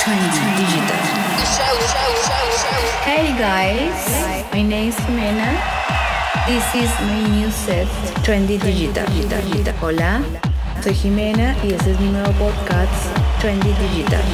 Digital. Hey guys, my name is Jimena. This is my new set, Trendy Digital. Hola, soy Jimena y este es mi nuevo podcast, Trendy Digital.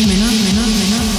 menor, menor, menor.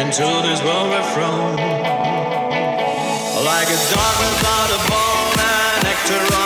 into this world we're from. Like a dog without a bone, an nectar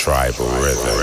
Tribal rhythm.